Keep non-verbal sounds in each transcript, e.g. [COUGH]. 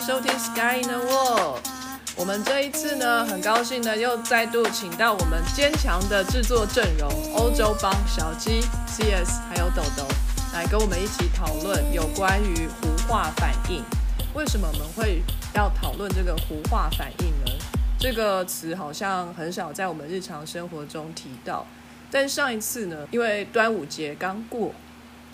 收听 Sky in the World。我们这一次呢，很高兴呢，又再度请到我们坚强的制作阵容——欧洲帮小鸡、CS 还有豆豆，来跟我们一起讨论有关于糊化反应。为什么我们会要讨论这个糊化反应呢？这个词好像很少在我们日常生活中提到。但上一次呢，因为端午节刚过。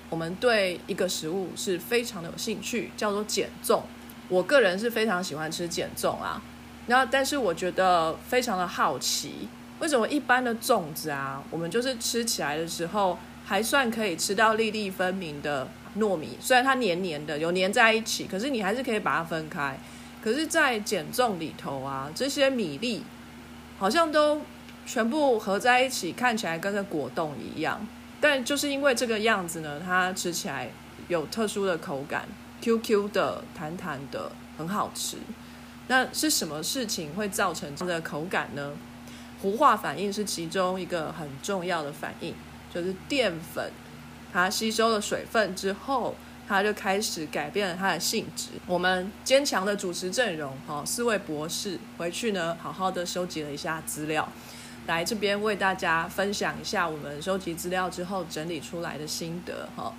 我们对一个食物是非常的有兴趣，叫做减重。我个人是非常喜欢吃减重啊，然后但是我觉得非常的好奇，为什么一般的粽子啊，我们就是吃起来的时候还算可以吃到粒粒分明的糯米，虽然它黏黏的，有黏在一起，可是你还是可以把它分开。可是，在减重里头啊，这些米粒好像都全部合在一起，看起来跟个果冻一样。但就是因为这个样子呢，它吃起来有特殊的口感，Q Q 的、弹弹的，很好吃。那是什么事情会造成这个口感呢？糊化反应是其中一个很重要的反应，就是淀粉它吸收了水分之后，它就开始改变了它的性质。我们坚强的主持阵容，哈，四位博士回去呢，好好的收集了一下资料。来这边为大家分享一下我们收集资料之后整理出来的心得哈。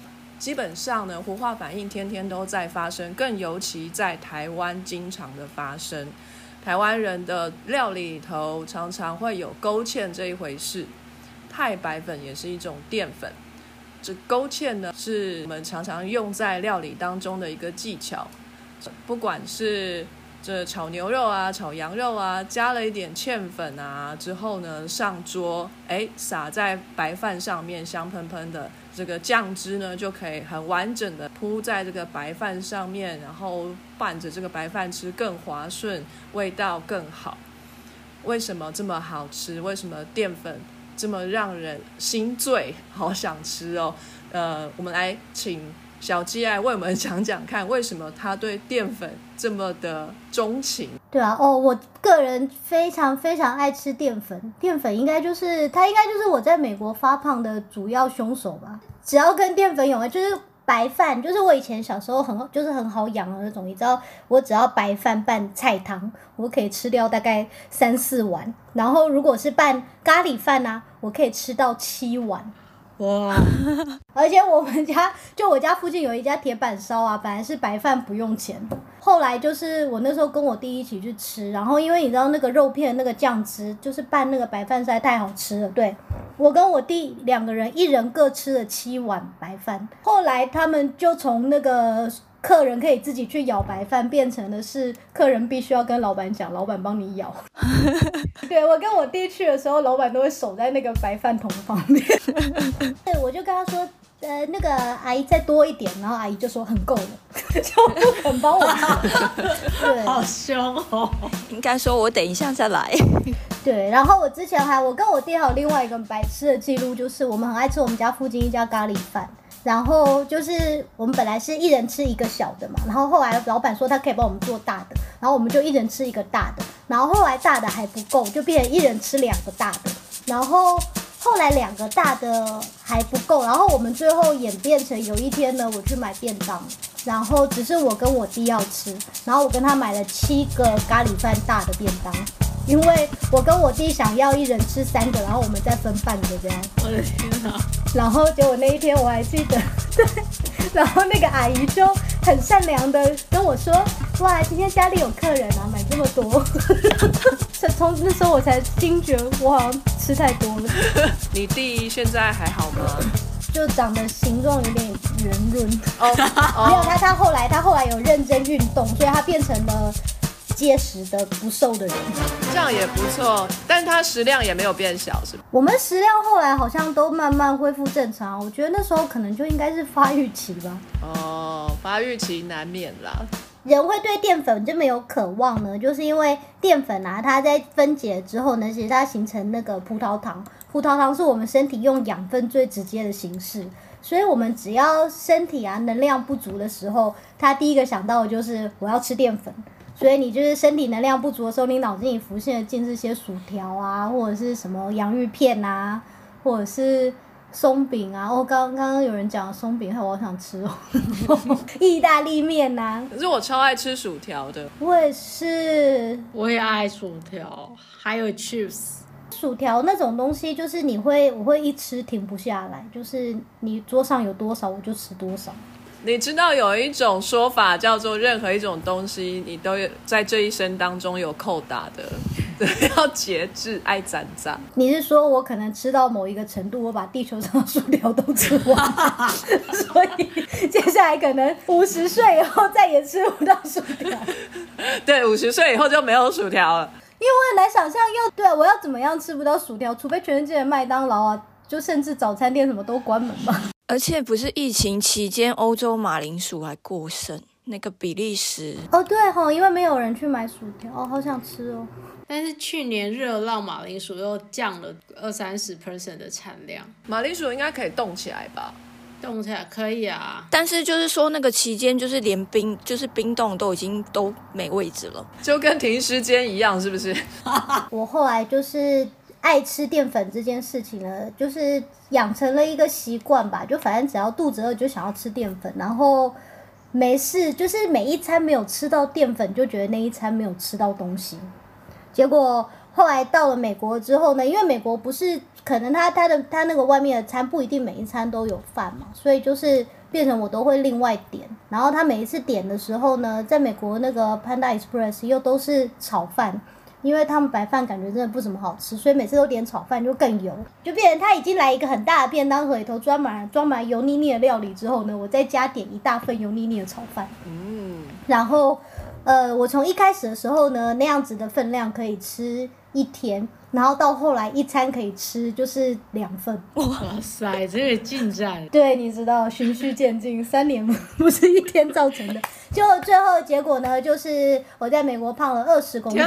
基本上呢，活化反应天天都在发生，更尤其在台湾经常的发生。台湾人的料理里头常常会有勾芡这一回事。太白粉也是一种淀粉，这勾芡呢是我们常常用在料理当中的一个技巧，不管是。这炒牛肉啊，炒羊肉啊，加了一点芡粉啊，之后呢上桌，哎，撒在白饭上面，香喷喷的这个酱汁呢，就可以很完整的铺在这个白饭上面，然后拌着这个白饭吃更滑顺，味道更好。为什么这么好吃？为什么淀粉这么让人心醉？好想吃哦！呃，我们来请。小鸡来为我们讲讲看，为什么他对淀粉这么的钟情？对啊，哦，我个人非常非常爱吃淀粉，淀粉应该就是它应该就是我在美国发胖的主要凶手吧。只要跟淀粉有关，就是白饭，就是我以前小时候很就是很好养的那种，你知道，我只要白饭拌菜汤，我可以吃掉大概三四碗，然后如果是拌咖喱饭呢，我可以吃到七碗。哇！而且我们家就我家附近有一家铁板烧啊，本来是白饭不用钱，后来就是我那时候跟我弟一起去吃，然后因为你知道那个肉片那个酱汁，就是拌那个白饭实在太好吃了，对我跟我弟两个人一人各吃了七碗白饭，后来他们就从那个。客人可以自己去舀白饭，变成的是客人必须要跟老板讲，老板帮你舀。[LAUGHS] 对我跟我弟去的时候，老板都会守在那个白饭桶旁边。对，我就跟他说，呃，那个阿姨再多一点，然后阿姨就说很够了，[LAUGHS] 就不肯帮我。对，好凶哦！应该说我等一下再来。[LAUGHS] 对，然后我之前还我跟我弟还有另外一个白痴的记录，就是我们很爱吃我们家附近一家咖喱饭。然后就是我们本来是一人吃一个小的嘛，然后后来老板说他可以帮我们做大的，然后我们就一人吃一个大的，然后后来大的还不够，就变成一人吃两个大的，然后后来两个大的还不够，然后我们最后演变成有一天呢，我去买便当，然后只是我跟我弟要吃，然后我跟他买了七个咖喱饭大的便当。因为我跟我弟想要一人吃三个，然后我们再分半个这样。我的天哪！然后结果那一天我还记得，[LAUGHS] 对，然后那个阿姨就很善良的跟我说：“哇，今天家里有客人啊，买这么多。[LAUGHS] ”从那时候我才惊觉，我好像吃太多了。[LAUGHS] 你弟现在还好吗？就长得形状有点圆润。哦，没有他，他后来他后来有认真运动，所以他变成了。结实的不瘦的人，这样也不错，但他食量也没有变小，是吧？我们食量后来好像都慢慢恢复正常，我觉得那时候可能就应该是发育期吧。哦，发育期难免啦。人会对淀粉这么有渴望呢，就是因为淀粉啊，它在分解之后呢，其实它形成那个葡萄糖，葡萄糖是我们身体用养分最直接的形式，所以我们只要身体啊能量不足的时候，他第一个想到的就是我要吃淀粉。所以你就是身体能量不足的时候，你脑子里浮现的尽是些薯条啊，或者是什么洋芋片啊，或者是松饼啊，哦，刚刚刚有人讲松饼，我好想吃哦。[LAUGHS] 意大利面呐、可是我超爱吃薯条的，我也是。我也爱薯条，还有 chips。薯条那种东西，就是你会，我会一吃停不下来，就是你桌上有多少我就吃多少。你知道有一种说法叫做任何一种东西，你都有在这一生当中有扣打的，[LAUGHS] 对，要节制，爱攒攒。你是说我可能吃到某一个程度，我把地球上的薯条都吃完，[LAUGHS] 所以接下来可能五十岁以后再也吃不到薯条。[LAUGHS] 对，五十岁以后就没有薯条了。因为我很难想象要对啊我要怎么样吃不到薯条，除非全世界的麦当劳啊，就甚至早餐店什么都关门吧。而且不是疫情期间，欧洲马铃薯还过剩，那个比利时哦，对吼，因为没有人去买薯条，哦，好想吃哦。但是去年热浪马铃薯又降了二三十 percent 的产量，马铃薯应该可以冻起来吧？冻起来可以啊。但是就是说那个期间，就是连冰就是冰冻都已经都没位置了。就跟停尸间一样，是不是？[LAUGHS] 我后来就是爱吃淀粉这件事情呢，就是养成了一个习惯吧，就反正只要肚子饿就想要吃淀粉，然后没事就是每一餐没有吃到淀粉，就觉得那一餐没有吃到东西。结果后来到了美国之后呢，因为美国不是可能他他的他那个外面的餐不一定每一餐都有饭嘛，所以就是变成我都会另外点。然后他每一次点的时候呢，在美国那个 Panda Express 又都是炒饭，因为他们白饭感觉真的不怎么好吃，所以每次都点炒饭就更油，就变成他已经来一个很大的便当盒里头装满装满油腻腻的料理之后呢，我再加点一大份油腻腻的炒饭。嗯，然后，呃，我从一开始的时候呢，那样子的分量可以吃一天，然后到后来一餐可以吃就是两份。哇塞，这个进展，对，你知道，循序渐进，三年 [LAUGHS] 不是一天造成的。就最后的结果呢，就是我在美国胖了二十公斤！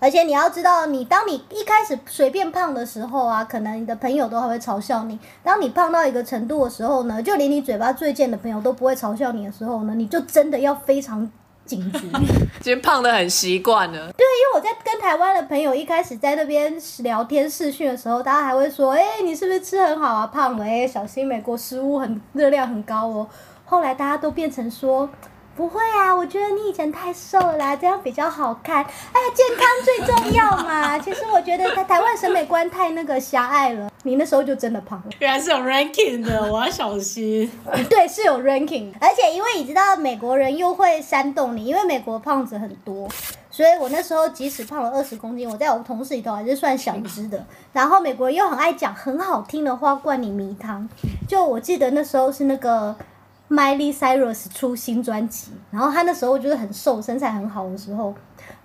而且你要知道，你当你一开始随便胖的时候啊，可能你的朋友都还会嘲笑你。当你胖到一个程度的时候呢，就连你嘴巴最贱的朋友都不会嘲笑你的时候呢，你就真的要非常警觉。[LAUGHS] 今天胖的很习惯了。因为我在跟台湾的朋友一开始在那边聊天视讯的时候，大家还会说：“哎、你是不是吃很好啊？胖了哎、小心美国食物很热量很高哦。”后来大家都变成说。不会啊，我觉得你以前太瘦了啦，这样比较好看。哎呀，健康最重要嘛。[LAUGHS] 其实我觉得台台湾审美观太那个狭隘了，你那时候就真的胖了。原来是有 ranking 的，我要小心。[LAUGHS] 对，是有 ranking，而且因为你知道美国人又会煽动你，因为美国胖子很多，所以我那时候即使胖了二十公斤，我在我同事里头还是算小只的。然后美国人又很爱讲很好听的话灌你迷汤，就我记得那时候是那个 Miley Cyrus 出新专辑，然后他那时候就是很瘦，身材很好的时候，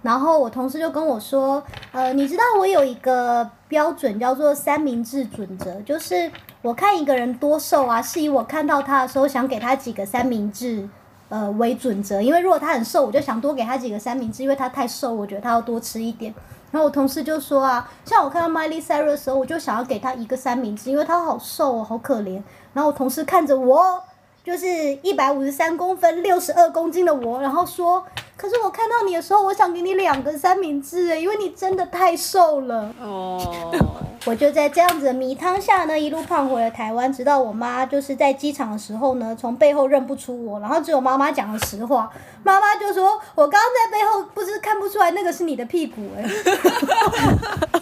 然后我同事就跟我说，呃，你知道我有一个标准叫做三明治准则，就是我看一个人多瘦啊，是以我看到他的时候想给他几个三明治。呃，为准则，因为如果他很瘦，我就想多给他几个三明治，因为他太瘦，我觉得他要多吃一点。然后我同事就说啊，像我看到 Miley Cyrus 的时候，我就想要给他一个三明治，因为他好瘦哦，好可怜。然后我同事看着我，就是一百五十三公分、六十二公斤的我，然后说，可是我看到你的时候，我想给你两个三明治诶，因为你真的太瘦了。哦，我就在这样子的迷汤下呢，一路胖回了台湾，直到我妈就是在机场的时候呢，从背后认不出我，然后只有妈妈讲了实话。妈妈就说：“我刚刚在背后不是看不出来那个是你的屁股哎、[LAUGHS]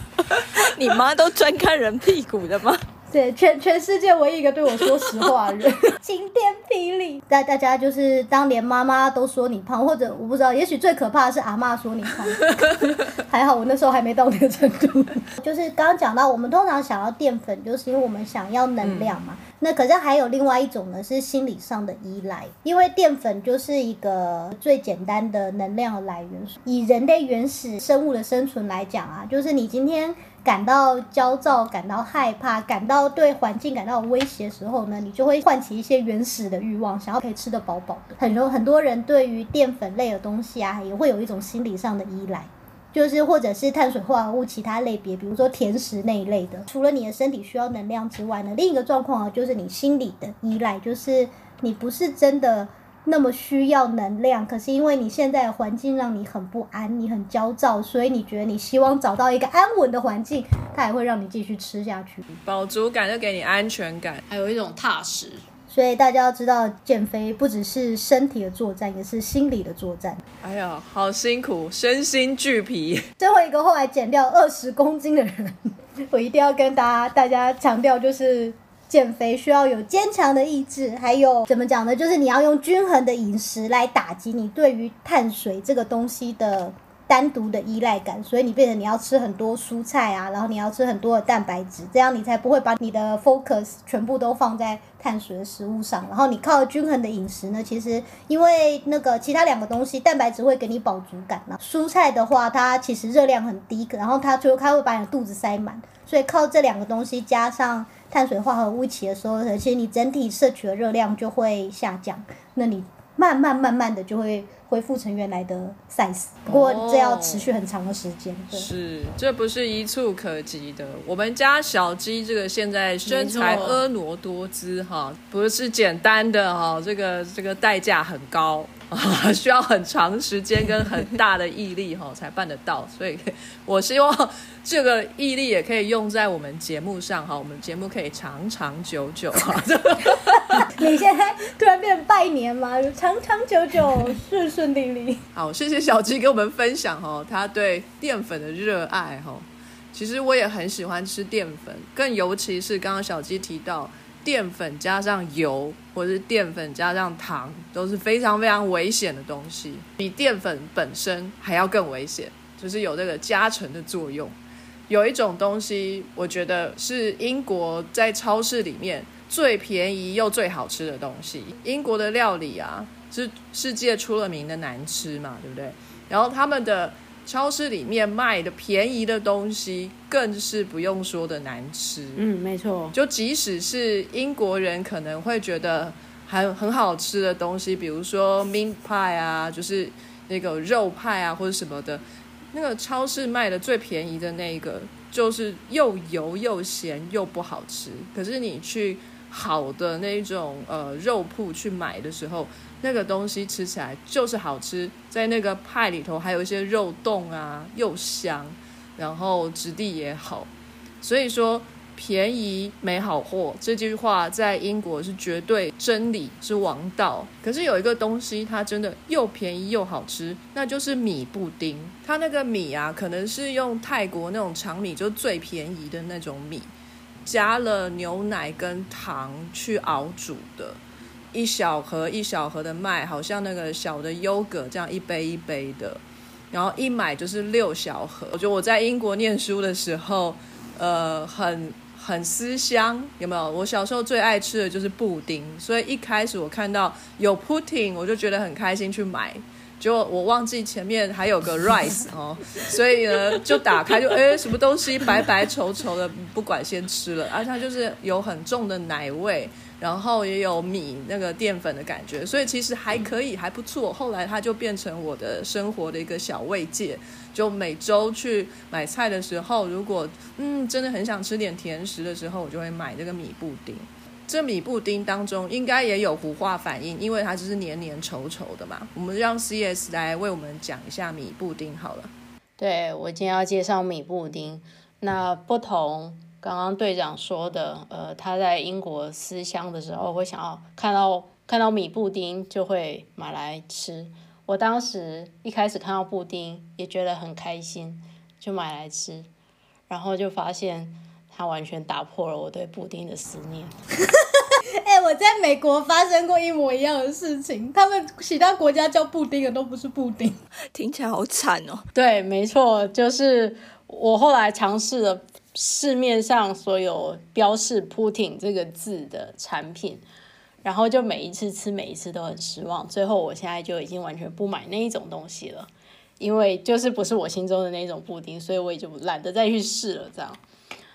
你妈都专看人屁股的吗？对，全全世界唯一一个对我说实话的人，[LAUGHS] 晴天霹雳。大大家就是当年妈妈都说你胖，或者我不知道，也许最可怕的是阿妈说你胖。[LAUGHS] [LAUGHS] 还好我那时候还没到那个程度。就是刚刚讲到，我们通常想要淀粉，就是因为我们想要能量嘛。那可是还有另外一种呢，是心理上的依赖，因为淀粉就是一个最简单的能量来源。以人类原始生物的生存来讲啊，就是你今天感到焦躁、感到害怕、感到对环境感到威胁的时候呢，你就会唤起一些原始的欲望，想要可以吃得饱饱的。很多很多人对于淀粉类的东西啊，也会有一种心理上的依赖。就是或者是碳水化合物其他类别，比如说甜食那一类的。除了你的身体需要能量之外呢，另一个状况啊，就是你心理的依赖，就是你不是真的那么需要能量，可是因为你现在的环境让你很不安，你很焦躁，所以你觉得你希望找到一个安稳的环境，它也会让你继续吃下去。饱足感就给你安全感。还有一种踏实。所以大家要知道，减肥不只是身体的作战，也是心理的作战。哎呀，好辛苦，身心俱疲。最后一个后来减掉二十公斤的人，我一定要跟大家大家强调，就是减肥需要有坚强的意志，还有怎么讲呢？就是你要用均衡的饮食来打击你对于碳水这个东西的单独的依赖感，所以你变成你要吃很多蔬菜啊，然后你要吃很多的蛋白质，这样你才不会把你的 focus 全部都放在碳水的食物上。然后你靠均衡的饮食呢，其实因为那个其他两个东西，蛋白质会给你饱足感嘛，蔬菜的话它其实热量很低，然后它就它会把你肚子塞满，所以靠这两个东西加上碳水化合物一起的时候，其实你整体摄取的热量就会下降，那你慢慢慢慢的就会恢复成原来的 size。不过这要持续很长的时间。对，是，这不是一触可及的。我们家小鸡这个现在身材婀娜多姿哈，不是简单的哈，这个这个代价很高啊，[LAUGHS] 需要很长时间跟很大的毅力哈才办得到。所以我希望这个毅力也可以用在我们节目上哈，我们节目可以长长久久哈。[LAUGHS] 你现在突然变拜年吗？长长久久，顺好，谢谢小鸡给我们分享哦，他对淀粉的热爱哈。其实我也很喜欢吃淀粉，更尤其是刚刚小鸡提到淀粉加上油，或是淀粉加上糖，都是非常非常危险的东西，比淀粉本身还要更危险，就是有这个加成的作用。有一种东西，我觉得是英国在超市里面最便宜又最好吃的东西。英国的料理啊，是世界出了名的难吃嘛，对不对？然后他们的超市里面卖的便宜的东西，更是不用说的难吃。嗯，没错。就即使是英国人可能会觉得还很好吃的东西，比如说 min pie 啊，就是那个肉派啊或者什么的，那个超市卖的最便宜的那个，就是又油又咸又不好吃。可是你去好的那种呃肉铺去买的时候，那个东西吃起来就是好吃，在那个派里头还有一些肉冻啊，又香，然后质地也好，所以说便宜没好货这句话在英国是绝对真理，是王道。可是有一个东西，它真的又便宜又好吃，那就是米布丁。它那个米啊，可能是用泰国那种长米，就最便宜的那种米，加了牛奶跟糖去熬煮的。一小盒一小盒的卖，好像那个小的优格这样一杯一杯的，然后一买就是六小盒。我觉得我在英国念书的时候，呃，很很思乡，有没有？我小时候最爱吃的就是布丁，所以一开始我看到有 pudding，我就觉得很开心去买。结果我忘记前面还有个 rice 哦，所以呢就打开就哎什么东西白白稠稠的，不管先吃了，而且它就是有很重的奶味。然后也有米那个淀粉的感觉，所以其实还可以，还不错。后来它就变成我的生活的一个小慰藉，就每周去买菜的时候，如果嗯真的很想吃点甜食的时候，我就会买这个米布丁。这米布丁当中应该也有糊化反应，因为它就是黏黏稠稠的嘛。我们让 CS 来为我们讲一下米布丁好了。对我今天要介绍米布丁，那不同。刚刚队长说的，呃，他在英国思乡的时候会想要看到看到米布丁就会买来吃。我当时一开始看到布丁也觉得很开心，就买来吃，然后就发现它完全打破了我对布丁的思念。[LAUGHS] 哎、我在美国发生过一模一样的事情，他们其他国家叫布丁的都不是布丁。[LAUGHS] 听起来好惨哦。对，没错，就是我后来尝试了市面上所有标示 “pudding” 这个字的产品，然后就每一次吃，每一次都很失望。最后，我现在就已经完全不买那一种东西了，因为就是不是我心中的那种布丁，所以我也就懒得再去试了。这样，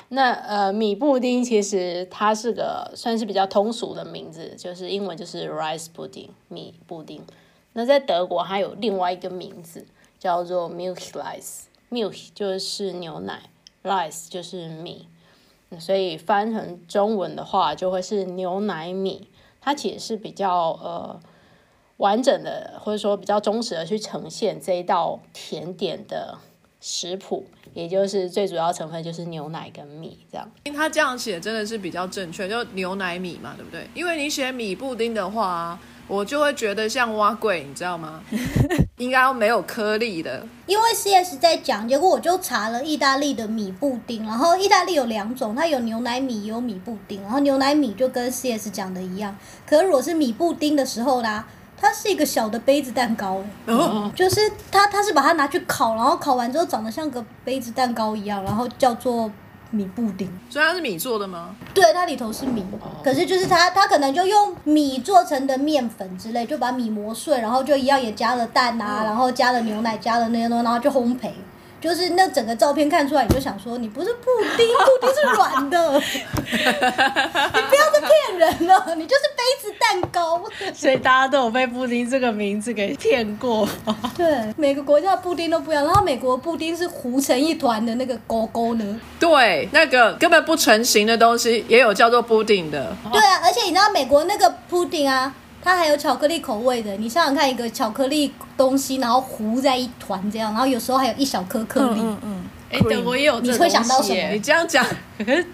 那呃，米布丁其实它是个算是比较通俗的名字，就是英文就是 rice pudding 米布丁。那在德国，它有另外一个名字叫做 milk rice。milk 就是牛奶，rice 就是米，所以翻成中文的话就会是牛奶米。它其实是比较呃完整的或者说比较忠实的去呈现这一道甜点的食谱，也就是最主要成分就是牛奶跟米这样。因为它这样写真的是比较正确，就牛奶米嘛，对不对？因为你写米布丁的话，我就会觉得像蛙桂，你知道吗？[LAUGHS] 应该没有颗粒的。因为 CS 在讲，结果我就查了意大利的米布丁，然后意大利有两种，它有牛奶米，也有米布丁。然后牛奶米就跟 CS 讲的一样，可是如果是米布丁的时候啦，它是一个小的杯子蛋糕，哦，就是它它是把它拿去烤，然后烤完之后长得像个杯子蛋糕一样，然后叫做米布丁。所以它是米做的吗？对，它里头是米，可是就是它它可能就用米做成的面粉之类，就把米磨碎，然后就一样也加了蛋啊，然后加了牛奶，加了那些东西，然后就烘焙。就是那整个照片看出来，你就想说你不是布丁，布丁是软的，[LAUGHS] 你不要再骗人了，你就是杯子蛋糕。所以大家都有被布丁这个名字给骗过。对，每个国家的布丁都不一样，然后美国布丁是糊成一团的那个勾勾呢。对，那个根本不成形的东西也有叫做布丁的。对啊，而且你知道美国那个布丁啊，它还有巧克力口味的。你想想看，一个巧克力东西，然后糊在一团这样，然后有时候还有一小颗颗粒，嗯，哎，德国也有这你会想到什么你这样讲，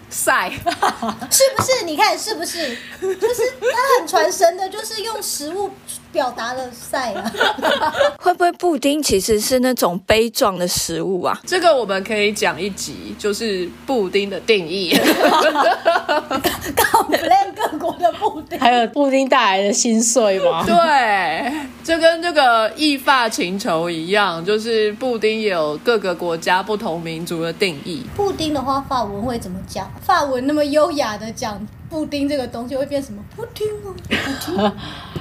晒。[LAUGHS] 是不是？你看是不是？就是它很传神的，就是用食物表达了赛啊。[LAUGHS] 会不会布丁其实是那种杯状的食物啊？这个我们可以讲一集，就是布丁的定义。搞 plan 各国的布丁。还有布丁带来的心碎吗？[LAUGHS] 对，这跟这个异发情仇一样，就是布丁也有各个国家不同民族的定义。布丁的话，法文会怎么讲？法文那么优雅的讲布丁这个东西会变什么？布丁吗？布丁。[LAUGHS]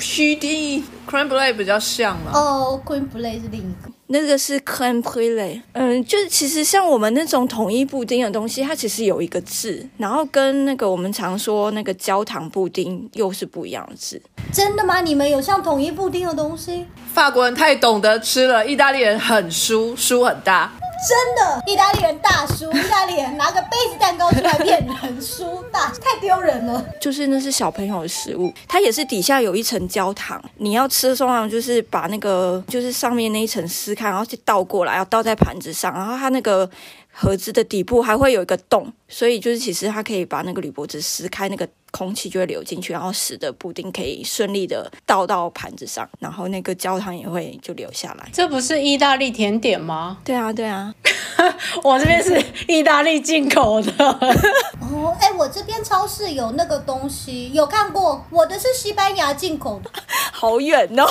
P D creme brulee 比较像嘛。哦，Queen Play 是另一个。那个是 crème brûlée，嗯，就是其实像我们那种统一布丁的东西，它其实有一个字，然后跟那个我们常说那个焦糖布丁又是不一样的字。真的吗？你们有像统一布丁的东西？法国人太懂得吃了，意大利人很输，输很大。真的，意大利人大叔，[LAUGHS] 意大利人拿个杯子蛋糕出来骗人，输大，[LAUGHS] 太丢人了。就是那是小朋友的食物，它也是底下有一层焦糖，你要吃的时候就是把那个就是上面那一层撕开，然后去倒过来，要倒在盘子上，然后它那个盒子的底部还会有一个洞，所以就是其实它可以把那个铝箔纸撕开，那个空气就会流进去，然后使得布丁可以顺利的倒到盘子上，然后那个焦糖也会就流下来。这不是意大利甜点吗？对啊，对啊，[LAUGHS] 我这边是意大利进口的。[LAUGHS] 哦，哎，我这边超市有那个东西，有看过。我的是西班牙进口的，[LAUGHS] 好远哦。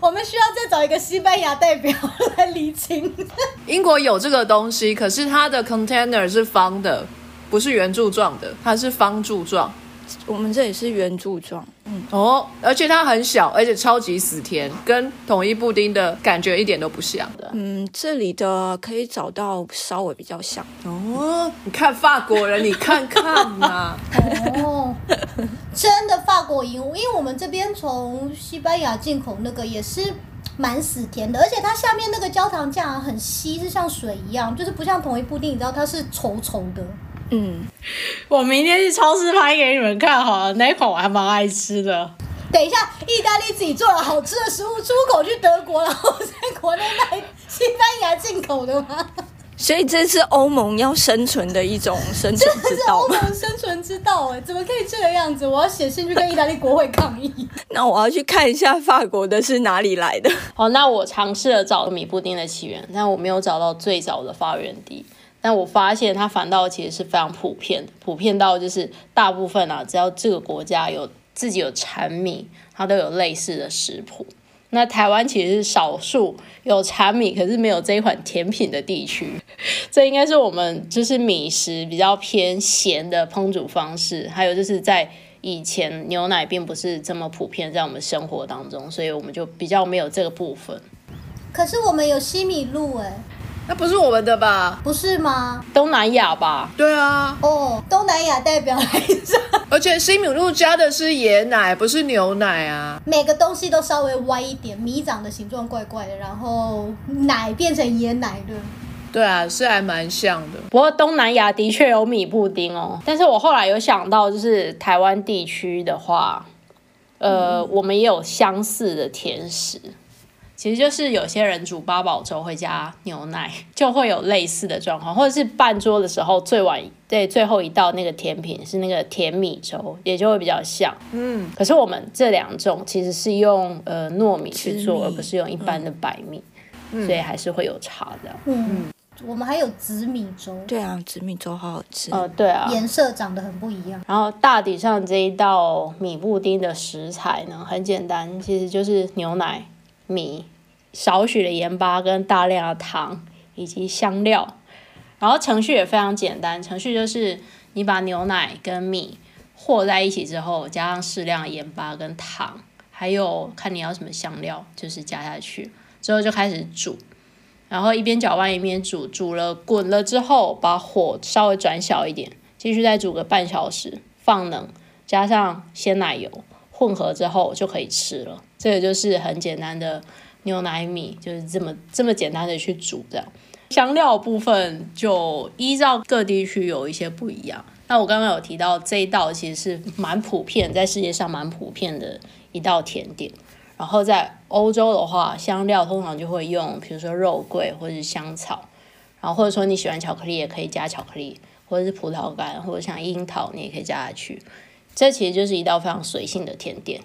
我们需要再找一个西班牙代表来厘清。英国有这个东西，可是它的 container 是方的，不是圆柱状的，它是方柱状。我们这里是圆柱状，嗯，哦，而且它很小，而且超级死甜，跟统一布丁的感觉一点都不像的。嗯，这里的可以找到稍微比较像。哦，你看法国人，你看看嘛。[LAUGHS] 哦，真的法国赢，因为我们这边从西班牙进口那个也是蛮死甜的，而且它下面那个焦糖酱啊很稀，是像水一样，就是不像统一布丁，你知道它是稠稠的。嗯，我明天去超市拍给你们看好了，那一款我还蛮爱吃的。等一下，意大利自己做了好吃的食物，出口去德国，然后在国内卖西班牙进口的吗？所以这是欧盟要生存的一种生存这是欧之道吗？盟生存之道哎，怎么可以这个样子？我要写信去跟意大利国会抗议。[LAUGHS] 那我要去看一下法国的是哪里来的。好，那我尝试了找米布丁的起源，但我没有找到最早的发源地。但我发现它反倒其实是非常普遍，普遍到就是大部分啊，只要这个国家有自己有产米，它都有类似的食谱。那台湾其实是少数有产米，可是没有这一款甜品的地区。这应该是我们就是米食比较偏咸的烹煮方式，还有就是在以前牛奶并不是这么普遍在我们生活当中，所以我们就比较没有这个部分。可是我们有西米露哎，那不是我们的吧？不是吗？东南亚吧，对啊，哦，东南亚代表来着。[LAUGHS] 而且西米露加的是椰奶，不是牛奶啊。每个东西都稍微歪一点，米长的形状怪怪的，然后奶变成椰奶的。对啊，是还蛮像的。不过东南亚的确有米布丁哦。但是我后来有想到，就是台湾地区的话，呃，我们也有相似的甜食，其实就是有些人煮八宝粥会加牛奶，就会有类似的状况，或者是半桌的时候最晚对最后一道那个甜品是那个甜米粥，也就会比较像。嗯，可是我们这两种其实是用呃糯米去做，而不是用一般的白米，所以还是会有差的。嗯，我们还有紫米粥，对啊，紫米粥好好吃。呃，对啊，颜色长得很不一样。然后大底上这一道米布丁的食材呢，很简单，其实就是牛奶、米、少许的盐巴跟大量的糖以及香料。然后程序也非常简单，程序就是你把牛奶跟米和在一起之后，加上适量的盐巴跟糖，还有看你要什么香料，就是加下去，之后就开始煮。然后一边搅拌一边煮，煮了滚了之后，把火稍微转小一点，继续再煮个半小时，放冷，加上鲜奶油混合之后就可以吃了。这个就是很简单的牛奶米，就是这么这么简单的去煮这样。香料部分就依照各地区有一些不一样。那我刚刚有提到这一道其实是蛮普遍，在世界上蛮普遍的一道甜点。然后在欧洲的话，香料通常就会用，比如说肉桂或者是香草，然后或者说你喜欢巧克力也可以加巧克力，或者是葡萄干，或者像樱桃你也可以加下去。这其实就是一道非常随性的甜点。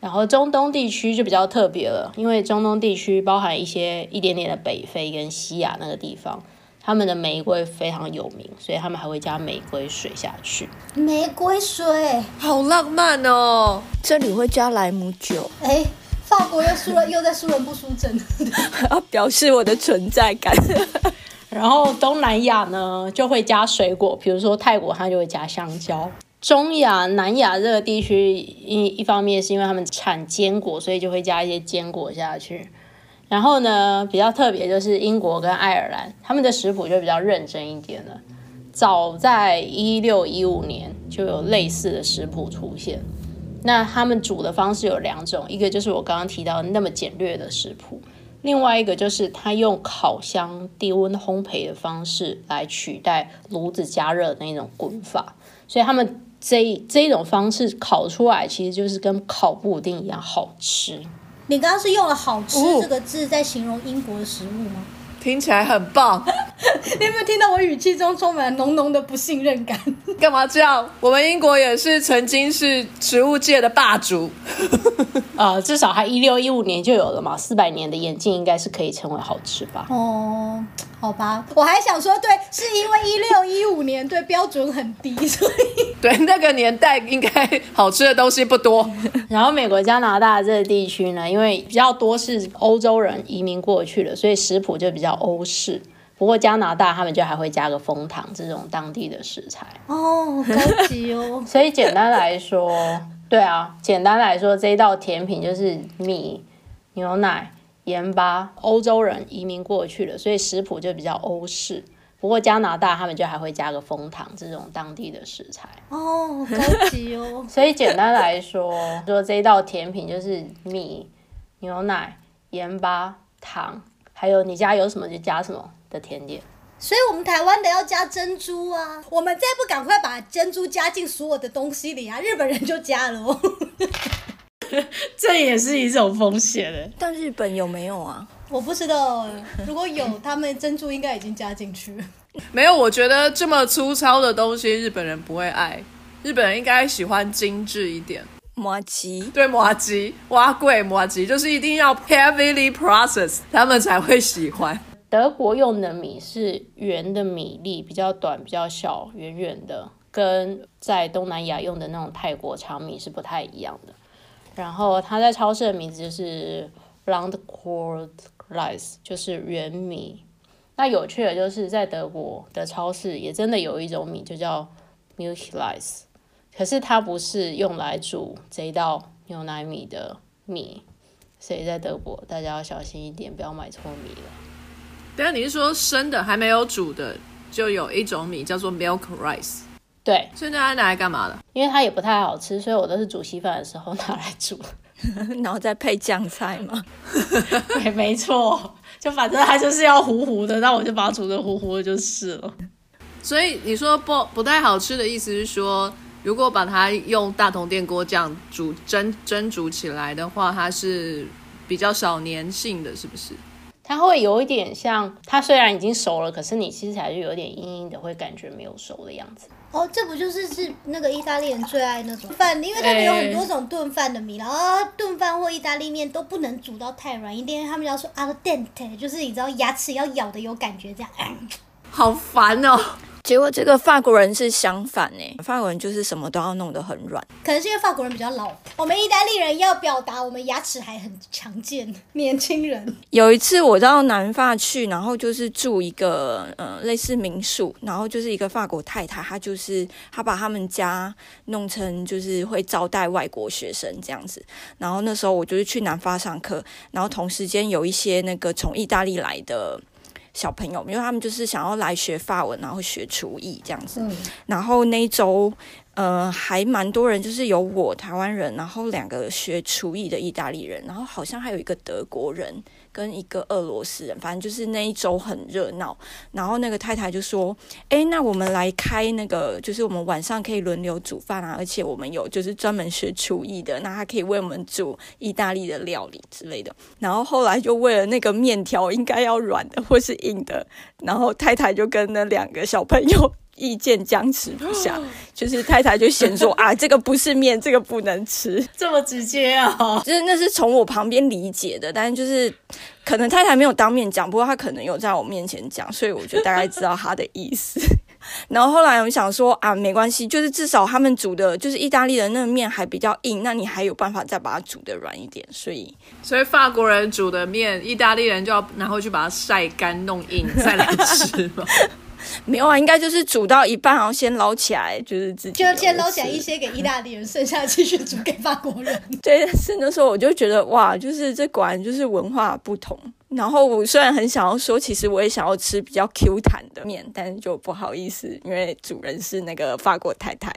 然后中东地区就比较特别了，因为中东地区包含一些一点点的北非跟西亚那个地方，他们的玫瑰非常有名，所以他们还会加玫瑰水下去。玫瑰水，好浪漫哦！这里会加莱姆酒，哎，法国又输了，又在输人不输阵。[LAUGHS] 要表示我的存在感。然后东南亚呢就会加水果，比如说泰国它就会加香蕉。中亚、南亚这个地区，一一方面是因为他们产坚果，所以就会加一些坚果下去。然后呢，比较特别就是英国跟爱尔兰，他们的食谱就比较认真一点了。早在一六一五年就有类似的食谱出现。那他们煮的方式有两种，一个就是我刚刚提到那么简略的食谱，另外一个就是他用烤箱低温烘焙的方式来取代炉子加热的那种滚法，所以他们这一这一种方式烤出来其实就是跟烤布丁一样好吃。你刚刚是用了“好吃哦”这个字在形容英国的食物吗？听起来很棒，[LAUGHS] 你有没有听到我语气中充满浓浓的不信任感？[LAUGHS] 干嘛这样？我们英国也是曾经是植物界的霸主。[LAUGHS] 呃，至少还一六一五年就有了嘛，四百年的演进应该是可以成为好吃吧。哦，好吧，我还想说，对，是因为一六一五年对标准很低，所以对，那个年代应该好吃的东西不多。然后美国、加拿大这个地区呢，因为比较多是欧洲人移民过去的，所以食谱就比较欧式。不过加拿大他们就还会加个枫糖这种当地的食材。哦，高级哦。[LAUGHS] 所以简单来说，对啊，简单来说，这一道甜品就是米、牛奶、盐巴。欧洲人移民过去了，所以食谱就比较欧式。不过加拿大他们就还会加个枫糖这种当地的食材。哦，高级哦。[LAUGHS] 所以简单来说，说这一道甜品就是米、牛奶、盐巴、糖，还有你家有什么就加什么的甜点。所以我们台湾的要加珍珠啊，我们再不赶快把珍珠加进所有的东西里啊，日本人就加了哦。[LAUGHS] 这也是一种风险的。但日本有没有啊？我不知道哎，如果有，他们珍珠应该已经加进去了。没有，我觉得这么粗糙的东西日本人不会爱，日本人应该喜欢精致一点。麻吉对麻吉、挖贵麻吉，就是一定要 heavily processed，他们才会喜欢。德国用的米是圆的米粒，比较短、比较小、圆圆的，跟在东南亚用的那种泰国长米是不太一样的。然后它在超市的名字就是 round corn rice，就是圆米。那有趣的就是在德国的超市也真的有一种米就叫 milk rice，可是它不是用来煮这一道牛奶米的米，所以在德国大家要小心一点，不要买错米了。等一下你是说生的还没有煮的，就有一种米叫做 milk rice，对，现在它拿来干嘛的？因为它也不太好吃，所以我都是煮稀饭的时候拿来煮。[LAUGHS] 然后再配酱菜嘛。对，[LAUGHS] 没错，就反正它就是要糊糊的，那我就把它煮的糊糊的就是了。所以你说不不太好吃的意思是说，如果把它用大同电锅这样煮蒸蒸煮起来的话，它是比较少粘性的，是不是？它会有一点像，它虽然已经熟了，可是你吃起来就有点硬硬的，会感觉没有熟的样子。哦，这不就是是那个意大利人最爱那种饭，因为他们有很多种炖饭的米然后炖饭或意大利面都不能煮到太软，一定他们要说 al dente，就是你知道牙齿要咬的有感觉这样。好烦哦。结果这个法国人是相反呢，法国人就是什么都要弄得很软。可能是因为法国人比较老，我们意大利人要表达我们牙齿还很强健，年轻人。有一次我到南法去，然后就是住一个呃类似民宿，然后就是一个法国太太，她就是她把他们家弄成就是会招待外国学生这样子。然后那时候我就是去南法上课，然后同时间有一些那个从意大利来的。小朋友，因为他们就是想要来学法文，然后学厨艺这样子。然后那一周，呃，还蛮多人，就是有我台湾人，然后两个学厨艺的意大利人，然后好像还有一个德国人。跟一个俄罗斯人，反正就是那一周很热闹。然后那个太太就说：“哎，那我们来开那个，就是我们晚上可以轮流煮饭啊，而且我们有就是专门学厨艺的，那他可以为我们煮意大利的料理之类的。”然后后来就为了那个面条应该要软的或是硬的，然后太太就跟那两个小朋友。意见僵持不下，[GASPS] 就是太太就先说啊，[LAUGHS] 这个不是面，这个不能吃，这么直接啊！[LAUGHS] 就是那是从我旁边理解的，但是就是可能太太没有当面讲，不过她可能有在我面前讲，所以我就大概知道她的意思。[LAUGHS] 然后后来我想说啊，没关系，就是至少他们煮的，就是意大利的那个面还比较硬，那你还有办法再把它煮的软一点，所以所以法国人煮的面，意大利人就要拿回去把它晒干弄硬再来吃吗？没有啊，应该就是煮到一半，然后先捞起来，就是自己就先捞起来一些给意大利人，剩下继续煮给法国人。[LAUGHS] 对，是那时候我就觉得哇，就是这果然就是文化不同。然后我虽然很想要说，其实我也想要吃比较 Q 弹的面，但是就不好意思，因为主人是那个法国太太。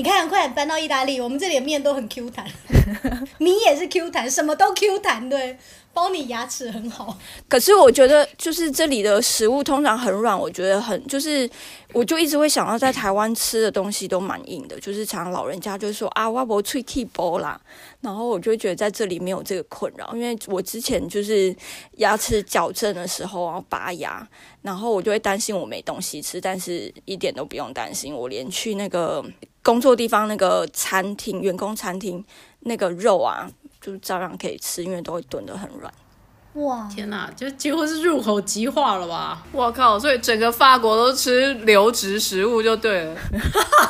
你看，快点搬到意大利，我们这里的面都很 Q 弹，[LAUGHS] 米也是 Q 弹，什么都 Q 弹，对。包你牙齿很好，可是我觉得就是这里的食物通常很软，我觉得很就是，我就一直会想到在台湾吃的东西都蛮硬的，就是常老人家就说啊，我不脆 keep 包啦，然后我就觉得在这里没有这个困扰，因为我之前就是牙齿矫正的时候要拔牙，然后我就会担心我没东西吃，但是一点都不用担心，我连去那个工作地方那个餐厅员工餐厅那个肉啊。就照样可以吃，因为都会炖得很软。哇，天哪，就几乎是入口即化了吧？我靠！所以整个法国都吃流质食物就对了。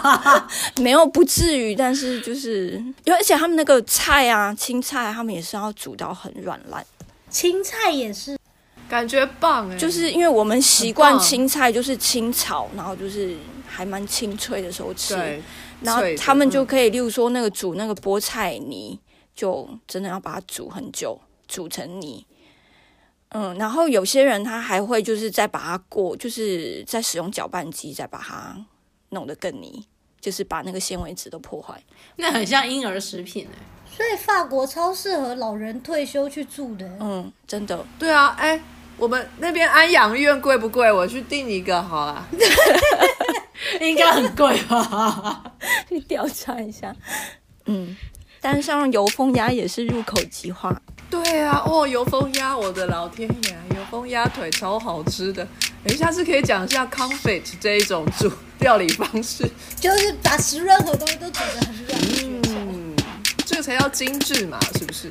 [LAUGHS] 没有不至于，但是就是因为而且他们那个菜啊，青菜他们也是要煮到很软烂。青菜也是，感觉棒哎！就是因为我们习惯青菜就是清炒，然后就是还蛮清脆的时候吃。然后他们就可以，例如说那个煮那个菠菜泥。就真的要把它煮很久，煮成泥。嗯，然后有些人他还会就是再把它过，就是再使用搅拌机再把它弄得更泥，就是把那个纤维质都破坏。那很像婴儿食品哎。所以法国超适合老人退休去住的。嗯，真的。对啊，哎，我们那边安养院贵不贵？我去订一个好了。[LAUGHS] 应该很贵吧？[LAUGHS] 去调查一下。嗯。但像油封鸭也是入口即化。对啊，哦，油封鸭，我的老天爷，油封鸭腿超好吃的。哎，下次可以讲一下 confit 这一种煮料理方式，就是把食任何东西都煮得很软。嗯，这个才叫精致嘛，是不是？